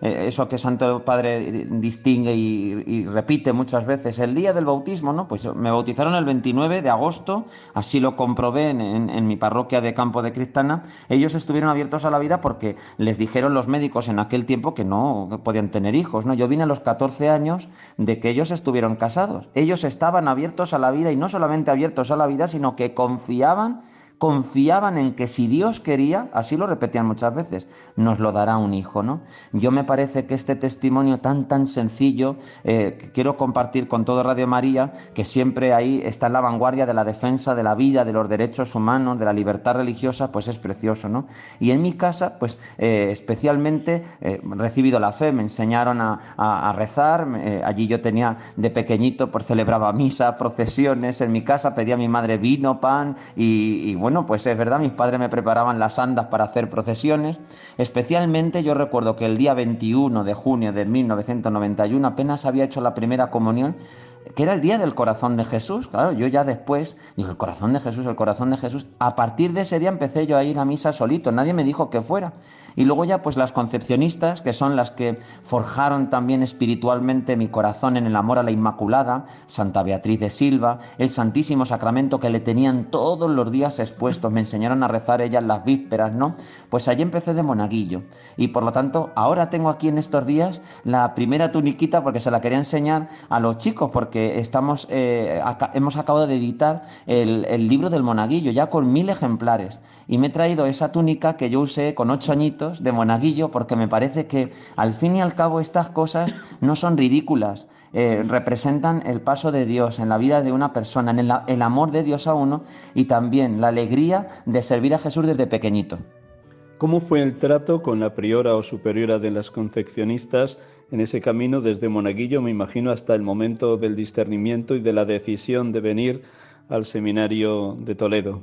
eso que Santo Padre distingue y, repite muchas veces, el día del bautismo, ¿no? Pues me bautizaron el 29 de agosto, así lo comprobé en, mi parroquia de Campo de Cristana. Ellos estuvieron abiertos a la vida porque les dijeron los médicos en aquel tiempo que no podían tener hijos, ¿no? Yo vine a los 14 años de que ellos estuvieron casados. Ellos estaban abiertos a la vida y no solamente abiertos a la vida, sino que confiaban confiaban en que si Dios quería, así lo repetían muchas veces, nos lo dará un hijo, ¿no? Yo me parece que este testimonio tan, tan sencillo, eh, que quiero compartir con todo Radio María, que siempre ahí está en la vanguardia de la defensa de la vida, de los derechos humanos, de la libertad religiosa, pues es precioso, ¿no? Y en mi casa, pues eh, especialmente eh, recibido la fe, me enseñaron a, rezar, allí yo tenía de pequeñito, pues celebraba misa, procesiones, en mi casa pedía a mi madre vino, pan y, y bueno, bueno, pues es verdad, mis padres me preparaban las andas para hacer procesiones. Especialmente yo recuerdo que el día 21 de junio de 1991 apenas había hecho la primera comunión que era el día del corazón de Jesús. Claro, yo ya después dije, el corazón de Jesús, el corazón de Jesús. A partir de ese día empecé yo a ir a misa solito, nadie me dijo que fuera. Y luego ya pues las concepcionistas, que son las que forjaron también espiritualmente mi corazón en el amor a la Inmaculada, Santa Beatriz de Silva, el Santísimo Sacramento que le tenían todos los días expuestos, me enseñaron a rezar ellas las vísperas, ¿no? Pues allí empecé de monaguillo. Y por lo tanto, ahora tengo aquí en estos días la primera tuniquita porque se la quería enseñar a los chicos, porque estamos, eh, hemos acabado de editar el, el libro del monaguillo, ya con mil ejemplares. Y me he traído esa túnica que yo usé con ocho añitos de monaguillo porque me parece que al fin y al cabo estas cosas no son ridículas. Eh, representan el paso de Dios en la vida de una persona, en el, el amor de Dios a uno y también la alegría de servir a Jesús desde pequeñito. ¿Cómo fue el trato con la priora o superiora de las concepcionistas en ese camino desde Monaguillo, me imagino, hasta el momento del discernimiento y de la decisión de venir al seminario de Toledo?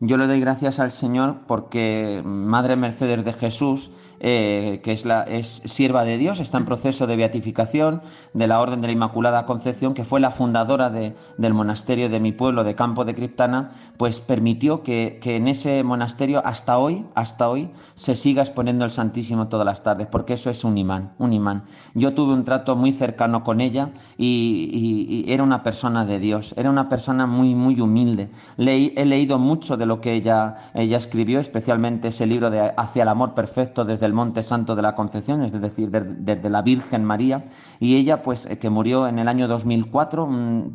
Yo le doy gracias al Señor porque Madre Mercedes de Jesús eh, que es, la, es sierva de Dios, está en proceso de beatificación de la Orden de la Inmaculada Concepción, que fue la fundadora del monasterio de mi pueblo, de Campo de Criptana, pues permitió que, en ese monasterio hasta hoy, hasta hoy, se siga exponiendo el Santísimo todas las tardes, porque eso es un imán, un imán. Yo tuve un trato muy cercano con ella y, era una persona de Dios, era una persona muy, muy humilde. he leído mucho de lo que ella, ella escribió, especialmente ese libro de Hacia el amor perfecto desde el Monte Santo de la Concepción, es decir, desde la Virgen María, y ella, pues, eh, que murió en el año 2004,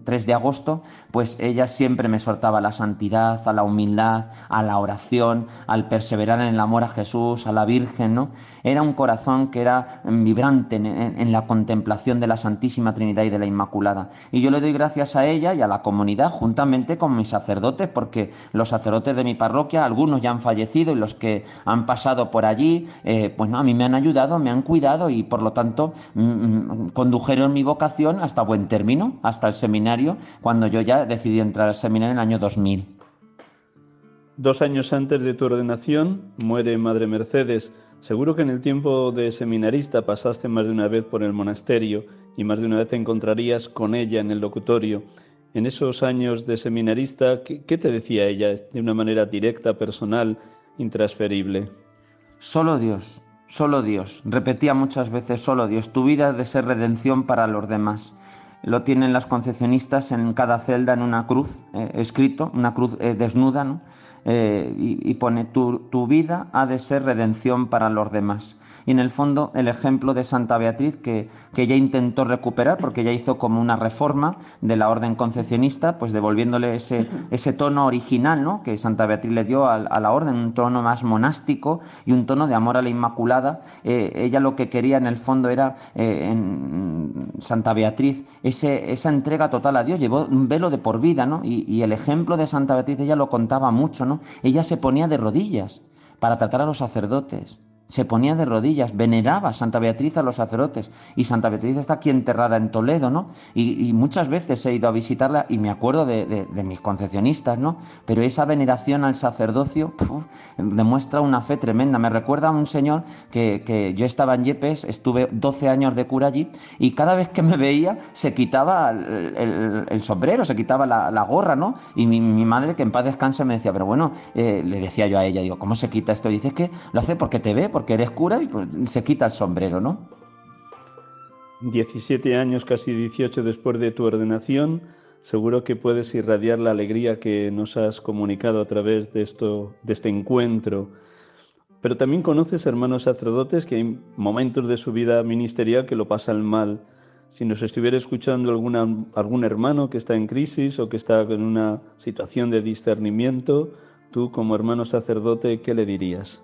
3 de agosto, pues ella siempre me soltaba la santidad, a la humildad, a la oración, al perseverar en el amor a Jesús, a la Virgen, ¿no? Era un corazón que era mm, vibrante en, la contemplación de la Santísima Trinidad y de la Inmaculada. Y yo le doy gracias a ella y a la comunidad, juntamente con mis sacerdotes, porque los sacerdotes de mi parroquia, algunos ya han fallecido y los que han pasado por allí, eh, pues no, a mí me han ayudado, me han cuidado y por lo tanto mm, mm, condujeron mi vocación hasta buen término, hasta el seminario, cuando yo ya decidí entrar al seminario en el año 2000. Dos años antes de tu ordenación muere Madre Mercedes. Seguro que en el tiempo de seminarista pasaste más de una vez por el monasterio y más de una vez te encontrarías con ella en el locutorio. En esos años de seminarista, ¿qué, qué te decía ella de una manera directa, personal, intransferible? Solo Dios, Solo Dios. Repetía muchas veces, solo Dios. Tu vida ha de ser redención para los demás. Lo tienen las concepcionistas en cada celda en una cruz, eh, escrito, una cruz eh, desnuda. Eh, y, pone, tu, tu vida ha de ser redención para los demás y en el fondo el ejemplo de Santa Beatriz que, que ella intentó recuperar porque ella hizo como una reforma de la orden concepcionista, pues devolviéndole ese, ese tono original ¿no? que Santa Beatriz le dio a, la orden, un tono más monástico y un tono de amor a la Inmaculada. Eh, ella lo que quería en el fondo era eh, en Santa Beatriz ese, esa entrega total a Dios, llevó un velo de por vida, ¿no? Y, y el ejemplo de Santa Beatriz ella lo contaba mucho, ¿no? Ella se ponía de rodillas para tratar a los sacerdotes se ponía de rodillas, veneraba a Santa Beatriz a los sacerdotes. Y Santa Beatriz está aquí enterrada en Toledo, ¿no? Y, muchas veces he ido a visitarla y me acuerdo de, mis concepcionistas, ¿no? Pero esa veneración al sacerdocio demuestra una fe tremenda. Me recuerda a un señor que, yo estaba en Yepes, estuve 12 años de cura allí, y cada vez que me veía se quitaba el, sombrero, se quitaba la, gorra, ¿no? Y mi, madre, que en paz descanse, me decía, pero bueno, eh, le decía yo a ella, digo, ¿cómo se quita esto? Y dice, que lo hace porque te ve, porque eres cura y pues, se quita el sombrero, ¿no? 17 años, casi 18 después de tu ordenación, seguro que puedes irradiar la alegría que nos has comunicado a través de, esto, de este encuentro. Pero también conoces hermanos sacerdotes que hay momentos de su vida ministerial que lo pasan mal. Si nos estuviera escuchando alguna, algún hermano que está en crisis o que está en una situación de discernimiento, tú como hermano sacerdote, ¿qué le dirías?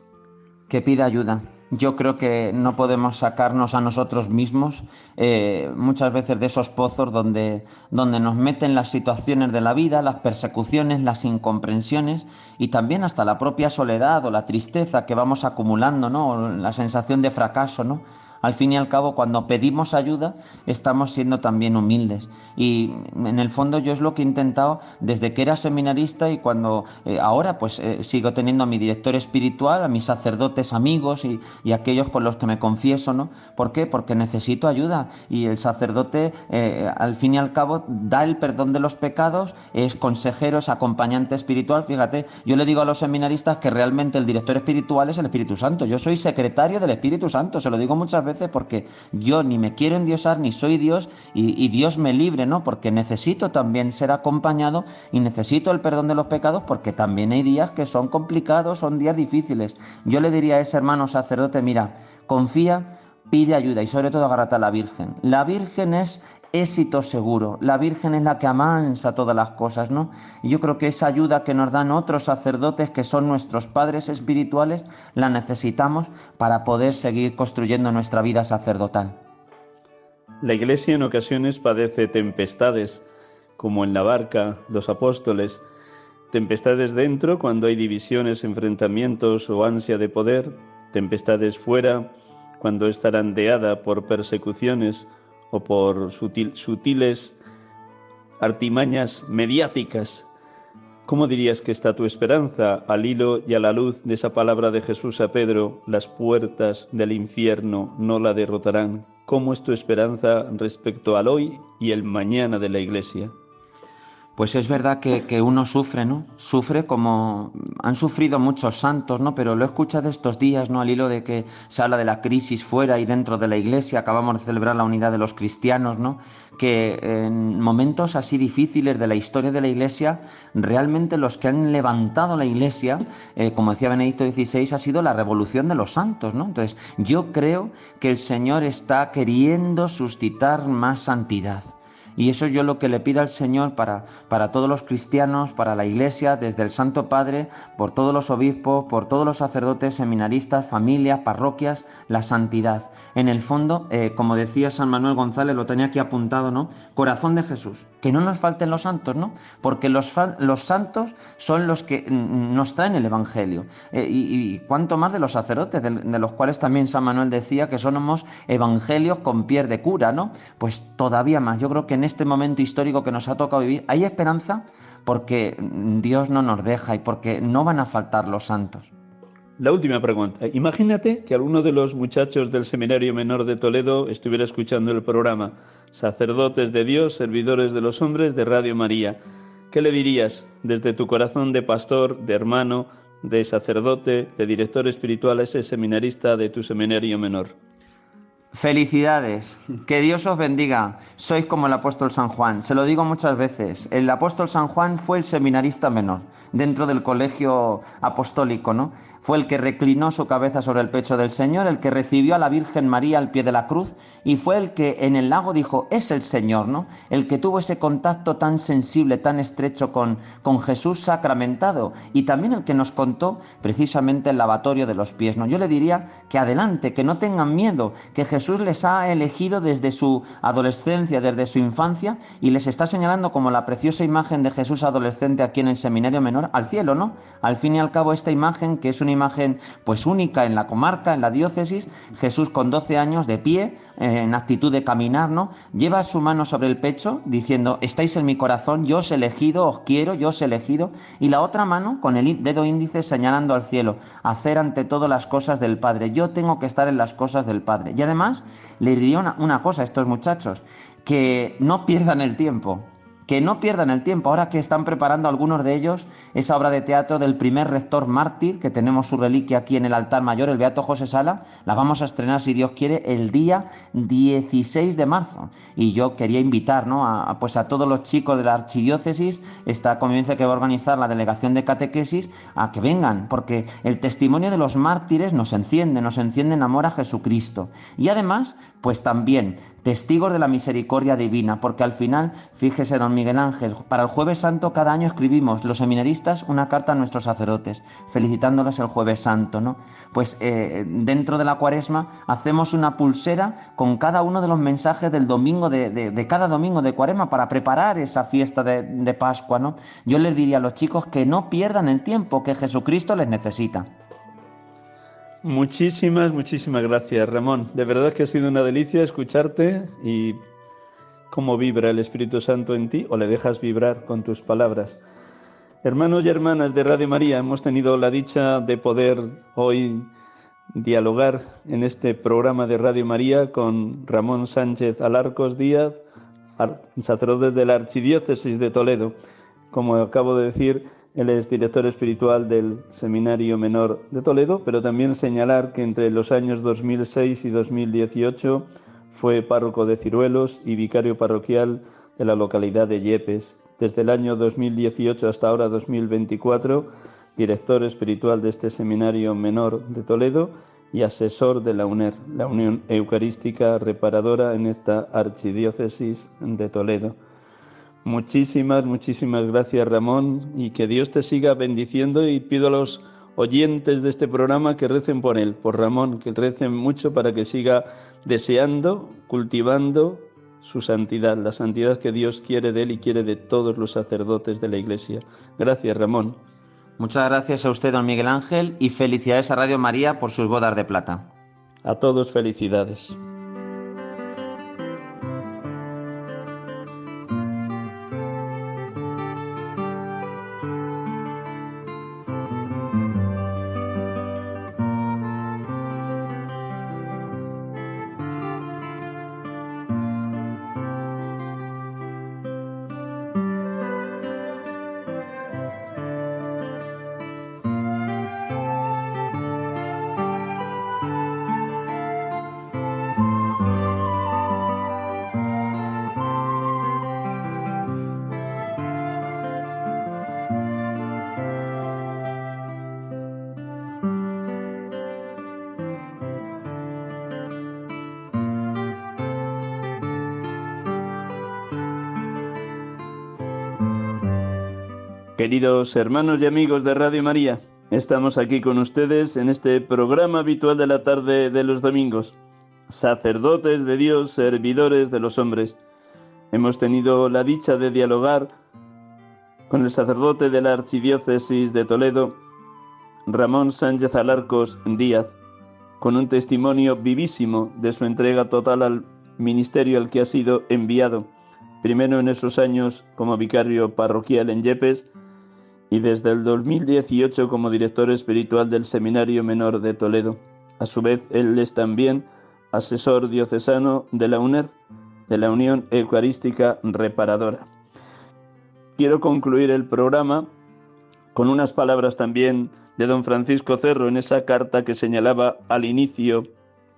Que pida ayuda. Yo creo que no podemos sacarnos a nosotros mismos eh, muchas veces de esos pozos donde, donde nos meten las situaciones de la vida, las persecuciones, las incomprensiones y también hasta la propia soledad o la tristeza que vamos acumulando, ¿no? la sensación de fracaso, ¿no? Al fin y al cabo, cuando pedimos ayuda, estamos siendo también humildes. Y en el fondo yo es lo que he intentado desde que era seminarista y cuando eh, ahora pues eh, sigo teniendo a mi director espiritual, a mis sacerdotes amigos y, aquellos con los que me confieso, ¿no? ¿Por qué? Porque necesito ayuda. Y el sacerdote, eh, al fin y al cabo, da el perdón de los pecados, es consejero, es acompañante espiritual. Fíjate, yo le digo a los seminaristas que realmente el director espiritual es el Espíritu Santo. Yo soy secretario del Espíritu Santo, se lo digo muchas veces porque yo ni me quiero endiosar ni soy Dios y, Dios me libre, ¿no? Porque necesito también ser acompañado y necesito el perdón de los pecados porque también hay días que son complicados, son días difíciles. Yo le diría a ese hermano sacerdote, mira, confía, pide ayuda y sobre todo agárrate a la Virgen. La Virgen es éxito seguro. La Virgen es la que amansa todas las cosas, ¿no? Y yo creo que esa ayuda que nos dan otros sacerdotes que son nuestros padres espirituales, la necesitamos para poder seguir construyendo nuestra vida sacerdotal. La Iglesia en ocasiones padece tempestades, como en la barca, los apóstoles, tempestades dentro cuando hay divisiones, enfrentamientos o ansia de poder, tempestades fuera cuando está arandeada por persecuciones o por sutiles artimañas mediáticas. ¿Cómo dirías que está tu esperanza al hilo y a la luz de esa palabra de Jesús a Pedro? Las puertas del infierno no la derrotarán. ¿Cómo es tu esperanza respecto al hoy y el mañana de la Iglesia? Pues es verdad que, uno sufre, ¿no? Sufre como han sufrido muchos santos, ¿no? Pero lo he escuchado estos días, ¿no? Al hilo de que se habla de la crisis fuera y dentro de la iglesia, acabamos de celebrar la unidad de los cristianos, ¿no? Que en momentos así difíciles de la historia de la iglesia, realmente los que han levantado la iglesia, eh, como decía Benedicto XVI, ha sido la revolución de los santos, ¿no? Entonces, yo creo que el Señor está queriendo suscitar más santidad y eso yo lo que le pido al Señor para, para todos los cristianos, para la Iglesia, desde el Santo Padre, por todos los obispos, por todos los sacerdotes, seminaristas, familias, parroquias, la santidad en el fondo, eh, como decía San Manuel González, lo tenía aquí apuntado, ¿no? Corazón de Jesús. Que no nos falten los santos, ¿no? Porque los, los santos son los que nos traen el Evangelio. Eh, y, cuánto más de los sacerdotes, de, los cuales también San Manuel decía que somos evangelios con piel de cura, ¿no? Pues todavía más. Yo creo que en este momento histórico que nos ha tocado vivir, hay esperanza porque Dios no nos deja y porque no van a faltar los santos. La última pregunta. Imagínate que alguno de los muchachos del Seminario Menor de Toledo estuviera escuchando el programa Sacerdotes de Dios, Servidores de los Hombres de Radio María. ¿Qué le dirías desde tu corazón de pastor, de hermano, de sacerdote, de director espiritual a ese seminarista de tu Seminario Menor? Felicidades, que Dios os bendiga. Sois como el apóstol San Juan. Se lo digo muchas veces. El apóstol San Juan fue el seminarista menor dentro del colegio apostólico, ¿no? Fue el que reclinó su cabeza sobre el pecho del Señor, el que recibió a la Virgen María al pie de la cruz y fue el que en el lago dijo, es el Señor, ¿no? El que tuvo ese contacto tan sensible, tan estrecho con, con Jesús sacramentado y también el que nos contó precisamente el lavatorio de los pies, ¿no? Yo le diría que adelante, que no tengan miedo, que Jesús les ha elegido desde su adolescencia, desde su infancia y les está señalando como la preciosa imagen de Jesús adolescente aquí en el seminario menor al cielo, ¿no? Al fin y al cabo esta imagen que es una imagen pues única en la comarca, en la diócesis, Jesús con 12 años de pie, eh, en actitud de caminar, ¿no? Lleva su mano sobre el pecho diciendo, estáis en mi corazón, yo os he elegido, os quiero, yo os he elegido, y la otra mano con el dedo índice señalando al cielo, hacer ante todo las cosas del Padre, yo tengo que estar en las cosas del Padre. Y además le diría una, una cosa a estos muchachos, que no pierdan el tiempo, que no pierdan el tiempo, ahora que están preparando algunos de ellos esa obra de teatro del primer rector mártir, que tenemos su reliquia aquí en el altar mayor, el Beato José Sala, la vamos a estrenar, si Dios quiere, el día 16 de marzo. Y yo quería invitar ¿no? a, pues a todos los chicos de la archidiócesis, esta convivencia que va a organizar la delegación de catequesis, a que vengan, porque el testimonio de los mártires nos enciende, nos enciende en amor a Jesucristo. Y además, pues también testigos de la misericordia divina, porque al final, fíjese, don Miguel Ángel, para el jueves santo cada año escribimos los seminaristas una carta a nuestros sacerdotes, felicitándolos el jueves santo, ¿no? Pues eh, dentro de la cuaresma hacemos una pulsera con cada uno de los mensajes del domingo, de, cada domingo de cuaresma, para preparar esa fiesta de, de Pascua, ¿no? Yo les diría a los chicos que no pierdan el tiempo, que Jesucristo les necesita. Muchísimas, muchísimas gracias, Ramón. De verdad que ha sido una delicia escucharte y cómo vibra el Espíritu Santo en ti o le dejas vibrar con tus palabras. Hermanos y hermanas de Radio María, hemos tenido la dicha de poder hoy dialogar en este programa de Radio María con Ramón Sánchez Alarcos Díaz, sacerdote de la Archidiócesis de Toledo. Como acabo de decir, él es director espiritual del Seminario Menor de Toledo, pero también señalar que entre los años 2006 y 2018 fue párroco de Ciruelos y vicario parroquial de la localidad de Yepes. Desde el año 2018 hasta ahora 2024, director espiritual de este Seminario Menor de Toledo y asesor de la UNER, la Unión Eucarística Reparadora en esta archidiócesis de Toledo. Muchísimas, muchísimas gracias Ramón y que Dios te siga bendiciendo y pido a los oyentes de este programa que recen por él, por Ramón, que recen mucho para que siga deseando, cultivando su santidad, la santidad que Dios quiere de él y quiere de todos los sacerdotes de la Iglesia. Gracias Ramón. Muchas gracias a usted, don Miguel Ángel, y felicidades a Radio María por sus bodas de plata. A todos felicidades. Hermanos y amigos de Radio María, estamos aquí con ustedes en este programa habitual de la tarde de los domingos. Sacerdotes de Dios, servidores de los hombres. Hemos tenido la dicha de dialogar con el sacerdote de la Archidiócesis de Toledo, Ramón Sánchez Alarcos Díaz, con un testimonio vivísimo de su entrega total al ministerio al que ha sido enviado, primero en esos años como vicario parroquial en Yepes, y desde el 2018 como director espiritual del Seminario Menor de Toledo. A su vez, él es también asesor diocesano de la UNER, de la Unión Eucarística Reparadora. Quiero concluir el programa con unas palabras también de don Francisco Cerro en esa carta que señalaba al inicio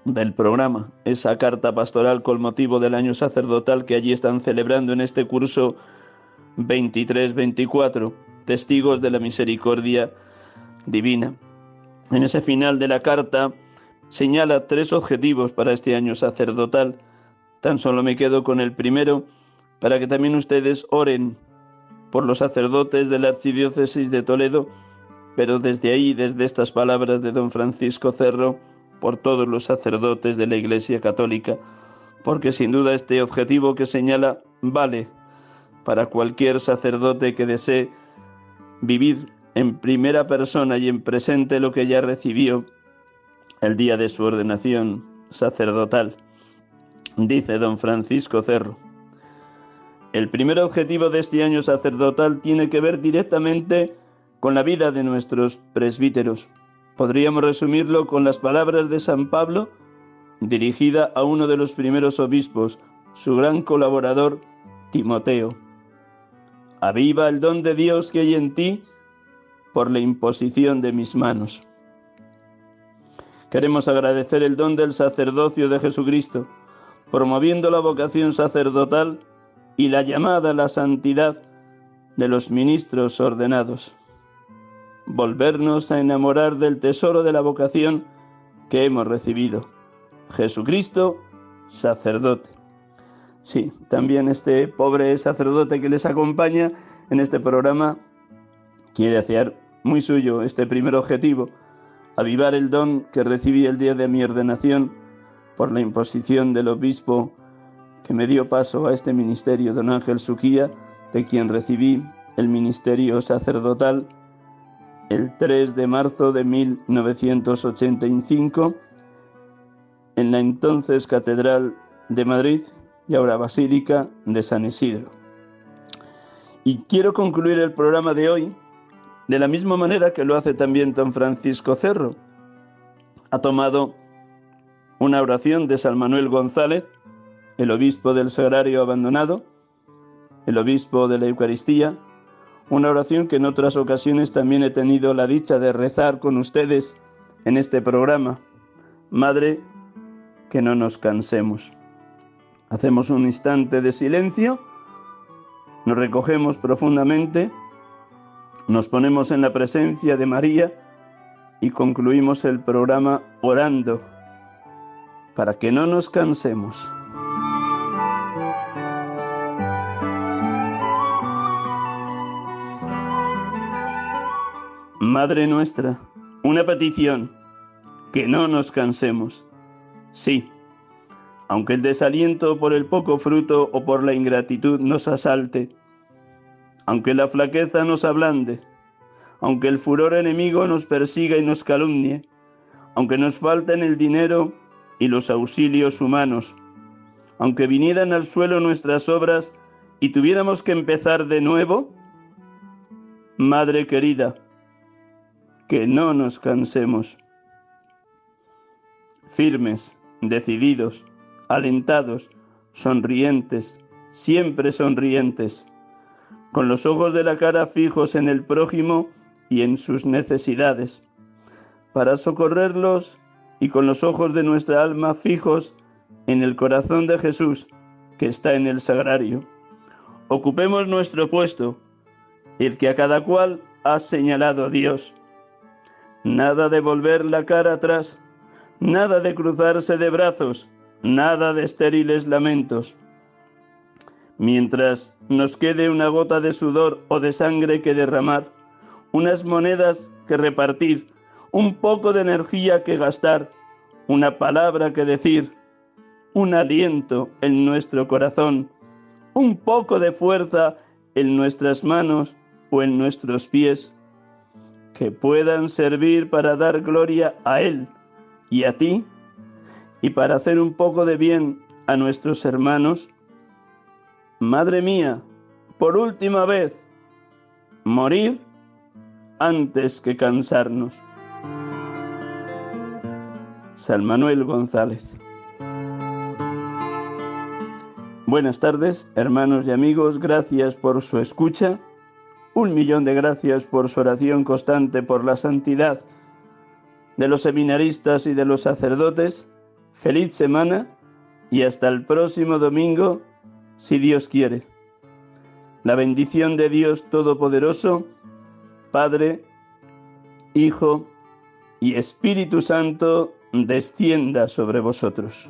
del programa, esa carta pastoral con motivo del año sacerdotal que allí están celebrando en este curso 23-24 testigos de la misericordia divina. En ese final de la carta señala tres objetivos para este año sacerdotal. Tan solo me quedo con el primero para que también ustedes oren por los sacerdotes de la Archidiócesis de Toledo, pero desde ahí, desde estas palabras de don Francisco Cerro, por todos los sacerdotes de la Iglesia Católica, porque sin duda este objetivo que señala vale para cualquier sacerdote que desee vivir en primera persona y en presente lo que ya recibió el día de su ordenación sacerdotal, dice don Francisco Cerro. El primer objetivo de este año sacerdotal tiene que ver directamente con la vida de nuestros presbíteros. Podríamos resumirlo con las palabras de San Pablo dirigida a uno de los primeros obispos, su gran colaborador, Timoteo. Aviva el don de Dios que hay en ti por la imposición de mis manos. Queremos agradecer el don del sacerdocio de Jesucristo, promoviendo la vocación sacerdotal y la llamada a la santidad de los ministros ordenados. Volvernos a enamorar del tesoro de la vocación que hemos recibido. Jesucristo, sacerdote. Sí, también este pobre sacerdote que les acompaña en este programa quiere hacer muy suyo este primer objetivo, avivar el don que recibí el día de mi ordenación por la imposición del obispo que me dio paso a este ministerio, don Ángel Suquía, de quien recibí el ministerio sacerdotal el 3 de marzo de 1985 en la entonces Catedral de Madrid y ahora Basílica de San Isidro. Y quiero concluir el programa de hoy de la misma manera que lo hace también don Francisco Cerro. Ha tomado una oración de San Manuel González, el obispo del Sagrario abandonado, el obispo de la Eucaristía, una oración que en otras ocasiones también he tenido la dicha de rezar con ustedes en este programa. Madre, que no nos cansemos. Hacemos un instante de silencio, nos recogemos profundamente, nos ponemos en la presencia de María y concluimos el programa orando para que no nos cansemos. Madre nuestra, una petición, que no nos cansemos. Sí, aunque el desaliento por el poco fruto o por la ingratitud nos asalte, aunque la flaqueza nos ablande, aunque el furor enemigo nos persiga y nos calumnie, aunque nos falten el dinero y los auxilios humanos, aunque vinieran al suelo nuestras obras y tuviéramos que empezar de nuevo, Madre querida, que no nos cansemos. Firmes, decididos, alentados, sonrientes, siempre sonrientes, con los ojos de la cara fijos en el prójimo y en sus necesidades, para socorrerlos y con los ojos de nuestra alma fijos en el corazón de Jesús que está en el sagrario. Ocupemos nuestro puesto, el que a cada cual ha señalado Dios nada de volver la cara atrás, nada de cruzarse de brazos, nada de estériles lamentos. Mientras nos quede una gota de sudor o de sangre que derramar, unas monedas que repartir, un poco de energía que gastar, una palabra que decir, un aliento en nuestro corazón, un poco de fuerza en nuestras manos o en nuestros pies que puedan servir para dar gloria a Él y a ti y para hacer un poco de bien a nuestros hermanos. Madre mía, por última vez, morir antes que cansarnos. San Manuel González. Buenas tardes, hermanos y amigos, gracias por su escucha un millón de gracias por su oración constante por la santidad de los seminaristas y de los sacerdotes. Feliz semana y hasta el próximo domingo, si Dios quiere. La bendición de Dios Todopoderoso, Padre, Hijo y Espíritu Santo, descienda sobre vosotros.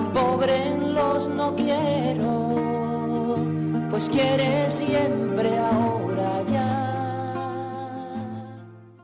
no quiero, pues quiere siempre ahora